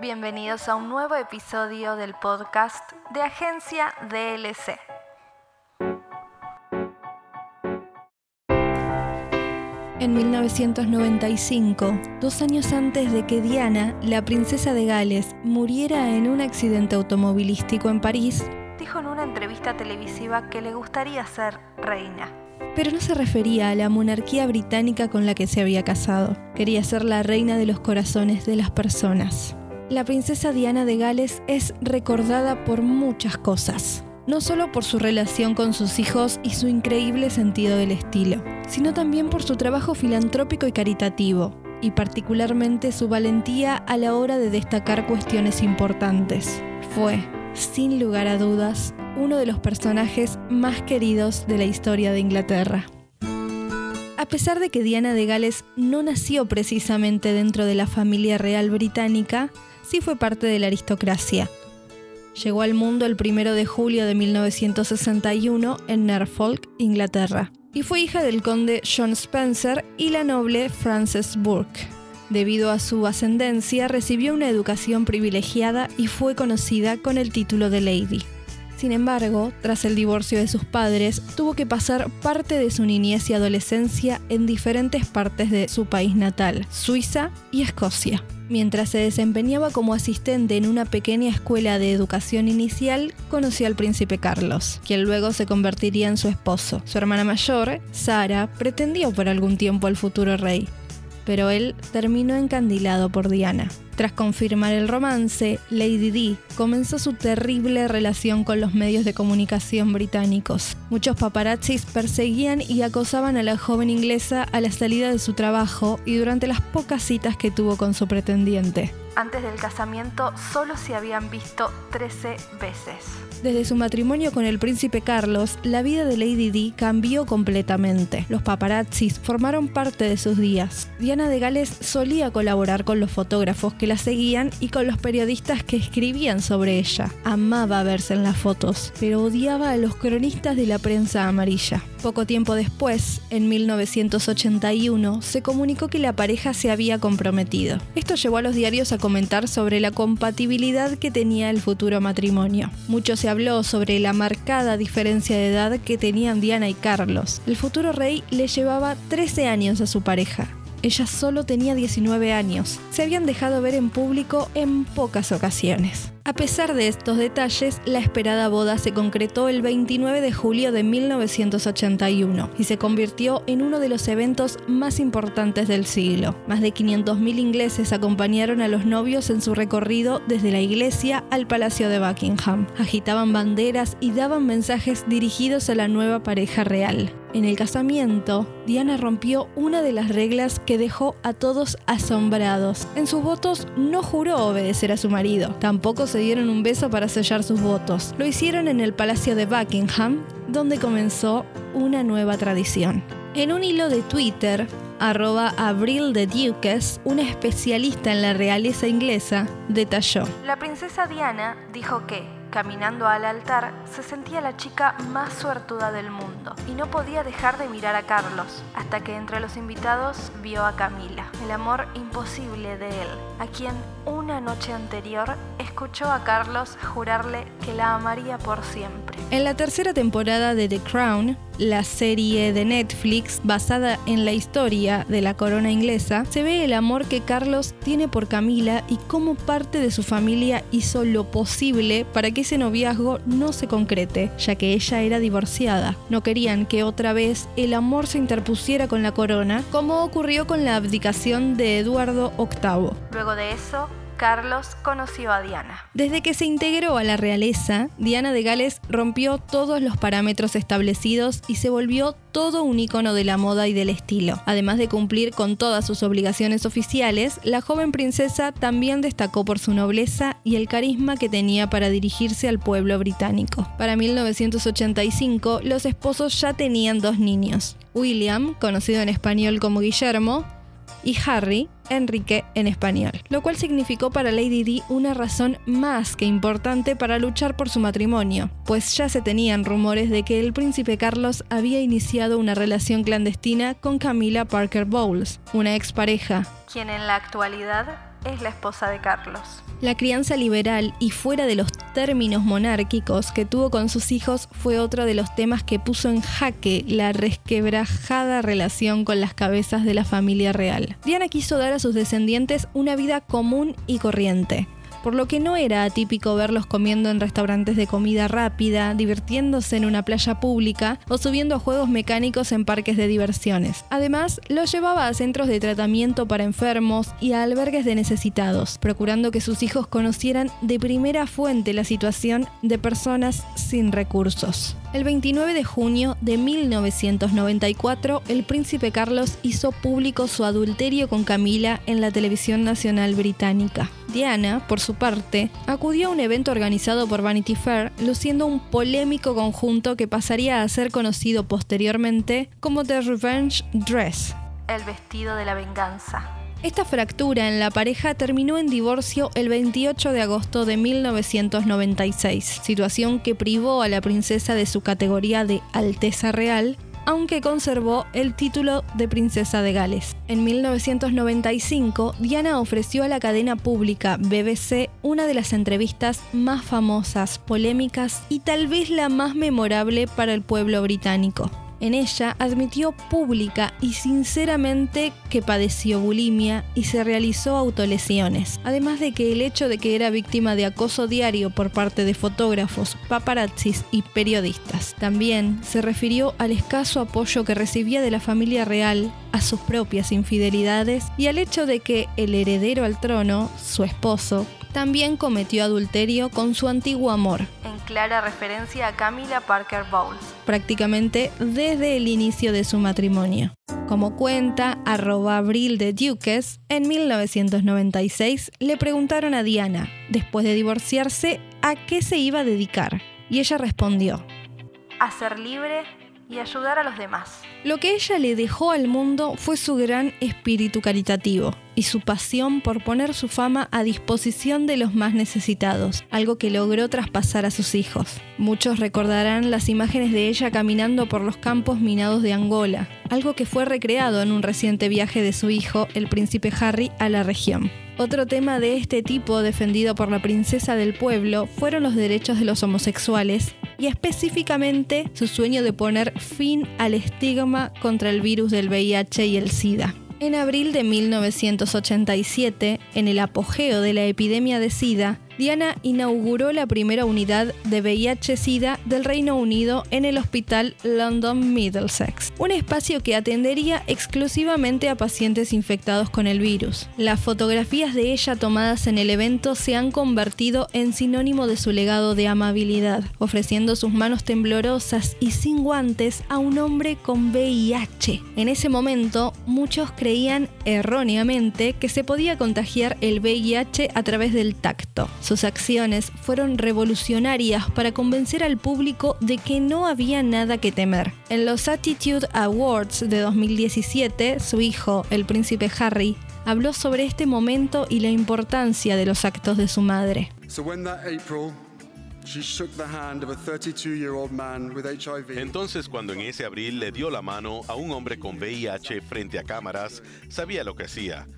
Bienvenidos a un nuevo episodio del podcast de Agencia DLC. En 1995, dos años antes de que Diana, la princesa de Gales, muriera en un accidente automovilístico en París, dijo en una entrevista televisiva que le gustaría ser reina. Pero no se refería a la monarquía británica con la que se había casado. Quería ser la reina de los corazones de las personas. La princesa Diana de Gales es recordada por muchas cosas no solo por su relación con sus hijos y su increíble sentido del estilo, sino también por su trabajo filantrópico y caritativo, y particularmente su valentía a la hora de destacar cuestiones importantes. Fue, sin lugar a dudas, uno de los personajes más queridos de la historia de Inglaterra. A pesar de que Diana de Gales no nació precisamente dentro de la familia real británica, sí fue parte de la aristocracia, Llegó al mundo el 1 de julio de 1961 en Norfolk, Inglaterra, y fue hija del conde John Spencer y la noble Frances Burke. Debido a su ascendencia, recibió una educación privilegiada y fue conocida con el título de Lady. Sin embargo, tras el divorcio de sus padres, tuvo que pasar parte de su niñez y adolescencia en diferentes partes de su país natal, Suiza y Escocia. Mientras se desempeñaba como asistente en una pequeña escuela de educación inicial, conoció al príncipe Carlos, quien luego se convertiría en su esposo. Su hermana mayor, Sara, pretendió por algún tiempo al futuro rey, pero él terminó encandilado por Diana. Tras confirmar el romance, Lady Di comenzó su terrible relación con los medios de comunicación británicos. Muchos paparazzis perseguían y acosaban a la joven inglesa a la salida de su trabajo y durante las pocas citas que tuvo con su pretendiente. Antes del casamiento solo se habían visto 13 veces. Desde su matrimonio con el príncipe Carlos, la vida de Lady Di cambió completamente. Los paparazzis formaron parte de sus días. Diana de Gales solía colaborar con los fotógrafos que la seguían y con los periodistas que escribían sobre ella. Amaba verse en las fotos, pero odiaba a los cronistas de la prensa amarilla. Poco tiempo después, en 1981, se comunicó que la pareja se había comprometido. Esto llevó a los diarios a comentar sobre la compatibilidad que tenía el futuro matrimonio. Mucho se habló sobre la marcada diferencia de edad que tenían Diana y Carlos. El futuro rey le llevaba 13 años a su pareja. Ella solo tenía 19 años. Se habían dejado ver en público en pocas ocasiones. A pesar de estos detalles, la esperada boda se concretó el 29 de julio de 1981 y se convirtió en uno de los eventos más importantes del siglo. Más de 500.000 ingleses acompañaron a los novios en su recorrido desde la iglesia al Palacio de Buckingham. Agitaban banderas y daban mensajes dirigidos a la nueva pareja real. En el casamiento, Diana rompió una de las reglas que dejó a todos asombrados. En sus votos no juró obedecer a su marido, tampoco se dieron un beso para sellar sus votos. Lo hicieron en el Palacio de Buckingham, donde comenzó una nueva tradición. En un hilo de Twitter, arroba Abril de Duques, una especialista en la realeza inglesa, detalló. La princesa Diana dijo que Caminando al altar, se sentía la chica más suertuda del mundo y no podía dejar de mirar a Carlos, hasta que entre los invitados vio a Camila, el amor imposible de él, a quien una noche anterior escuchó a Carlos jurarle que la amaría por siempre. En la tercera temporada de The Crown, la serie de Netflix basada en la historia de la corona inglesa, se ve el amor que Carlos tiene por Camila y cómo parte de su familia hizo lo posible para que ese noviazgo no se concrete, ya que ella era divorciada. No querían que otra vez el amor se interpusiera con la corona, como ocurrió con la abdicación de Eduardo VIII. Luego de eso, Carlos conoció a Diana. Desde que se integró a la realeza, Diana de Gales rompió todos los parámetros establecidos y se volvió todo un icono de la moda y del estilo. Además de cumplir con todas sus obligaciones oficiales, la joven princesa también destacó por su nobleza y el carisma que tenía para dirigirse al pueblo británico. Para 1985, los esposos ya tenían dos niños. William, conocido en español como Guillermo, y Harry, Enrique en español, lo cual significó para Lady Di una razón más que importante para luchar por su matrimonio, pues ya se tenían rumores de que el príncipe Carlos había iniciado una relación clandestina con Camila Parker Bowles, una expareja, quien en la actualidad es la esposa de Carlos. La crianza liberal y fuera de los términos monárquicos que tuvo con sus hijos fue otro de los temas que puso en jaque la resquebrajada relación con las cabezas de la familia real. Diana quiso dar a sus descendientes una vida común y corriente por lo que no era atípico verlos comiendo en restaurantes de comida rápida, divirtiéndose en una playa pública o subiendo a juegos mecánicos en parques de diversiones. Además, los llevaba a centros de tratamiento para enfermos y a albergues de necesitados, procurando que sus hijos conocieran de primera fuente la situación de personas sin recursos. El 29 de junio de 1994, el príncipe Carlos hizo público su adulterio con Camila en la televisión nacional británica. Diana, por su parte, acudió a un evento organizado por Vanity Fair, luciendo un polémico conjunto que pasaría a ser conocido posteriormente como The Revenge Dress. El vestido de la venganza. Esta fractura en la pareja terminó en divorcio el 28 de agosto de 1996, situación que privó a la princesa de su categoría de Alteza Real aunque conservó el título de princesa de Gales. En 1995, Diana ofreció a la cadena pública BBC una de las entrevistas más famosas, polémicas y tal vez la más memorable para el pueblo británico. En ella admitió pública y sinceramente que padeció bulimia y se realizó autolesiones, además de que el hecho de que era víctima de acoso diario por parte de fotógrafos, paparazzis y periodistas. También se refirió al escaso apoyo que recibía de la familia real a sus propias infidelidades y al hecho de que el heredero al trono, su esposo, también cometió adulterio con su antiguo amor. Clara referencia a Camila Parker Bowles. Prácticamente desde el inicio de su matrimonio. Como cuenta arroba abril de Duques, en 1996 le preguntaron a Diana, después de divorciarse, a qué se iba a dedicar. Y ella respondió, a ser libre y ayudar a los demás. Lo que ella le dejó al mundo fue su gran espíritu caritativo y su pasión por poner su fama a disposición de los más necesitados, algo que logró traspasar a sus hijos. Muchos recordarán las imágenes de ella caminando por los campos minados de Angola, algo que fue recreado en un reciente viaje de su hijo, el príncipe Harry, a la región. Otro tema de este tipo defendido por la princesa del pueblo fueron los derechos de los homosexuales y específicamente su sueño de poner fin al estigma contra el virus del VIH y el SIDA. En abril de 1987, en el apogeo de la epidemia de SIDA, Diana inauguró la primera unidad de VIH-Sida del Reino Unido en el Hospital London Middlesex, un espacio que atendería exclusivamente a pacientes infectados con el virus. Las fotografías de ella tomadas en el evento se han convertido en sinónimo de su legado de amabilidad, ofreciendo sus manos temblorosas y sin guantes a un hombre con VIH. En ese momento, muchos creían erróneamente que se podía contagiar el VIH a través del tacto. Sus acciones fueron revolucionarias para convencer al público de que no había nada que temer. En los Attitude Awards de 2017, su hijo, el príncipe Harry, habló sobre este momento y la importancia de los actos de su madre. Entonces, cuando en ese abril le dio la mano a un hombre con VIH frente a cámaras, sabía lo que hacía.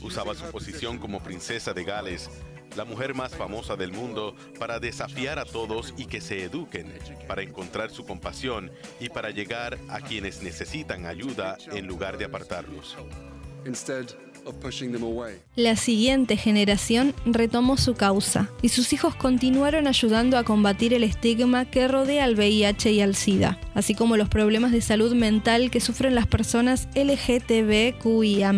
Usaba su posición como princesa de Gales la mujer más famosa del mundo, para desafiar a todos y que se eduquen, para encontrar su compasión y para llegar a quienes necesitan ayuda en lugar de apartarlos. La siguiente generación retomó su causa y sus hijos continuaron ayudando a combatir el estigma que rodea al VIH y al SIDA, así como los problemas de salud mental que sufren las personas LGTBQIA.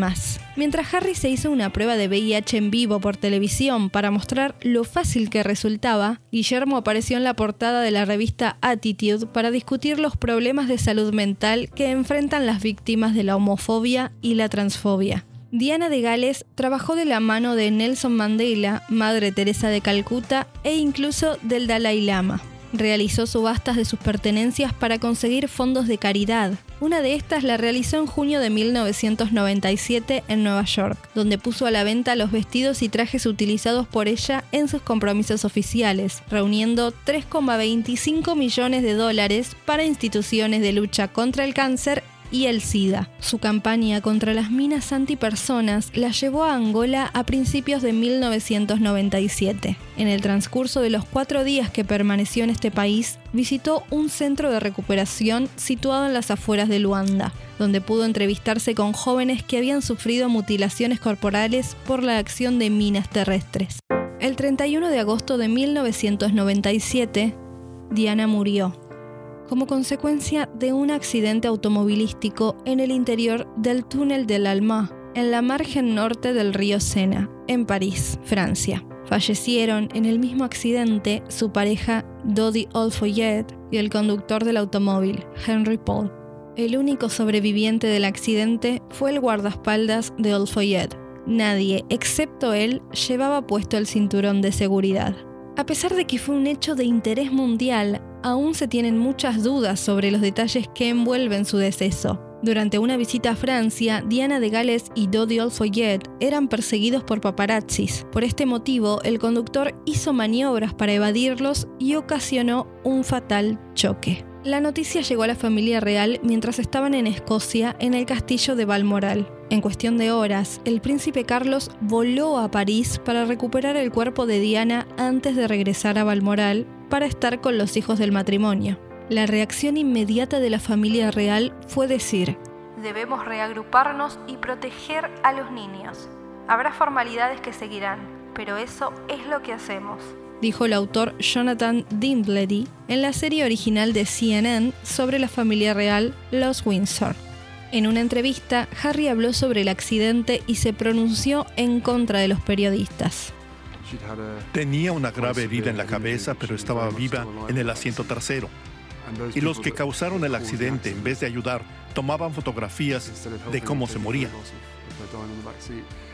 Mientras Harry se hizo una prueba de VIH en vivo por televisión para mostrar lo fácil que resultaba, Guillermo apareció en la portada de la revista Attitude para discutir los problemas de salud mental que enfrentan las víctimas de la homofobia y la transfobia. Diana de Gales trabajó de la mano de Nelson Mandela, Madre Teresa de Calcuta e incluso del Dalai Lama. Realizó subastas de sus pertenencias para conseguir fondos de caridad. Una de estas la realizó en junio de 1997 en Nueva York, donde puso a la venta los vestidos y trajes utilizados por ella en sus compromisos oficiales, reuniendo 3,25 millones de dólares para instituciones de lucha contra el cáncer y el SIDA. Su campaña contra las minas antipersonas la llevó a Angola a principios de 1997. En el transcurso de los cuatro días que permaneció en este país, visitó un centro de recuperación situado en las afueras de Luanda, donde pudo entrevistarse con jóvenes que habían sufrido mutilaciones corporales por la acción de minas terrestres. El 31 de agosto de 1997, Diana murió como consecuencia de un accidente automovilístico en el interior del túnel del Alma, en la margen norte del río Sena, en París, Francia. Fallecieron en el mismo accidente su pareja Dodi Olfoyet y el conductor del automóvil, Henry Paul. El único sobreviviente del accidente fue el guardaespaldas de Olfoyet. Nadie, excepto él, llevaba puesto el cinturón de seguridad. A pesar de que fue un hecho de interés mundial, aún se tienen muchas dudas sobre los detalles que envuelven su deceso. Durante una visita a Francia, Diana de Gales y Dodi Olfoyet eran perseguidos por paparazzis. Por este motivo, el conductor hizo maniobras para evadirlos y ocasionó un fatal choque. La noticia llegó a la familia real mientras estaban en Escocia en el castillo de Balmoral. En cuestión de horas, el príncipe Carlos voló a París para recuperar el cuerpo de Diana antes de regresar a Balmoral para estar con los hijos del matrimonio. La reacción inmediata de la familia real fue decir, Debemos reagruparnos y proteger a los niños. Habrá formalidades que seguirán, pero eso es lo que hacemos dijo el autor Jonathan Dinblady en la serie original de CNN sobre la familia real Los Windsor. En una entrevista, Harry habló sobre el accidente y se pronunció en contra de los periodistas. Tenía una grave herida en la cabeza, pero estaba viva en el asiento trasero. Y los que causaron el accidente, en vez de ayudar, tomaban fotografías de cómo se moría.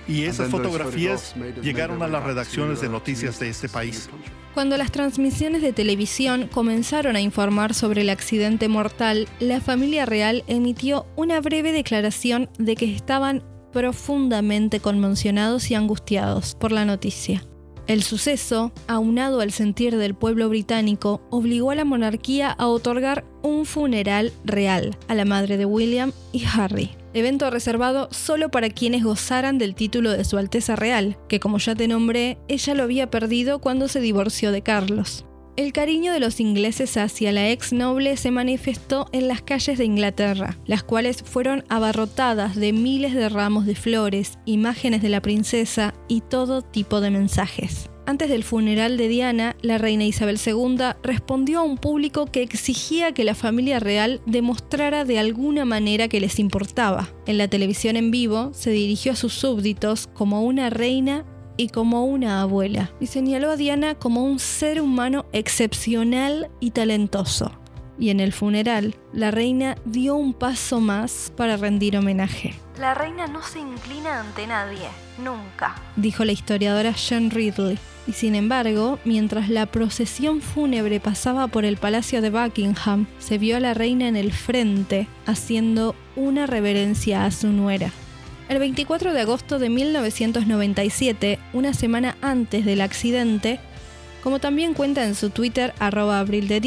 Y esas fotografías llegaron a las redacciones de noticias de este país. Cuando las transmisiones de televisión comenzaron a informar sobre el accidente mortal, la familia real emitió una breve declaración de que estaban profundamente conmocionados y angustiados por la noticia. El suceso, aunado al sentir del pueblo británico, obligó a la monarquía a otorgar un funeral real a la madre de William y Harry evento reservado solo para quienes gozaran del título de Su Alteza Real, que como ya te nombré, ella lo había perdido cuando se divorció de Carlos. El cariño de los ingleses hacia la ex noble se manifestó en las calles de Inglaterra, las cuales fueron abarrotadas de miles de ramos de flores, imágenes de la princesa y todo tipo de mensajes. Antes del funeral de Diana, la reina Isabel II respondió a un público que exigía que la familia real demostrara de alguna manera que les importaba. En la televisión en vivo se dirigió a sus súbditos como una reina y como una abuela, y señaló a Diana como un ser humano excepcional y talentoso. Y en el funeral, la reina dio un paso más para rendir homenaje. La reina no se inclina ante nadie, nunca, dijo la historiadora Jean Ridley. Y sin embargo, mientras la procesión fúnebre pasaba por el Palacio de Buckingham, se vio a la reina en el frente haciendo una reverencia a su nuera. El 24 de agosto de 1997, una semana antes del accidente, como también cuenta en su Twitter arroba abril de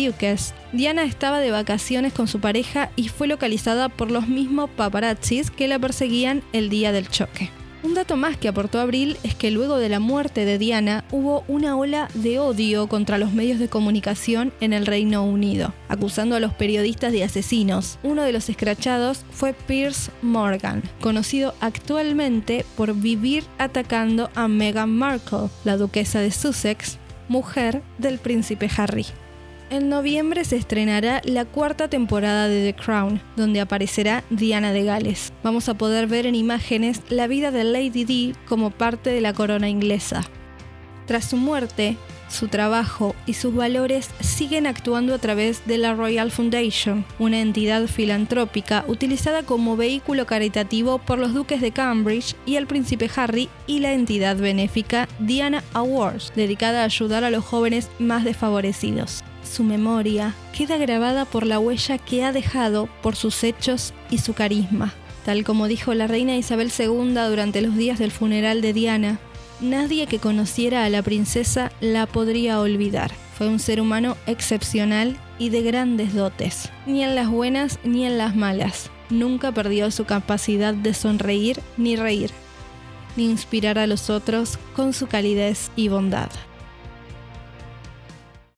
Diana estaba de vacaciones con su pareja y fue localizada por los mismos paparazzis que la perseguían el día del choque. Un dato más que aportó Abril es que luego de la muerte de Diana hubo una ola de odio contra los medios de comunicación en el Reino Unido, acusando a los periodistas de asesinos. Uno de los escrachados fue Piers Morgan, conocido actualmente por vivir atacando a Meghan Markle, la duquesa de Sussex, mujer del príncipe Harry. En noviembre se estrenará la cuarta temporada de The Crown, donde aparecerá Diana de Gales. Vamos a poder ver en imágenes la vida de Lady Di como parte de la corona inglesa. Tras su muerte, su trabajo y sus valores siguen actuando a través de la Royal Foundation, una entidad filantrópica utilizada como vehículo caritativo por los duques de Cambridge y el príncipe Harry y la entidad benéfica Diana Awards, dedicada a ayudar a los jóvenes más desfavorecidos su memoria queda grabada por la huella que ha dejado por sus hechos y su carisma. Tal como dijo la reina Isabel II durante los días del funeral de Diana, nadie que conociera a la princesa la podría olvidar. Fue un ser humano excepcional y de grandes dotes, ni en las buenas ni en las malas. nunca perdió su capacidad de sonreír ni reír, ni inspirar a los otros con su calidez y bondad.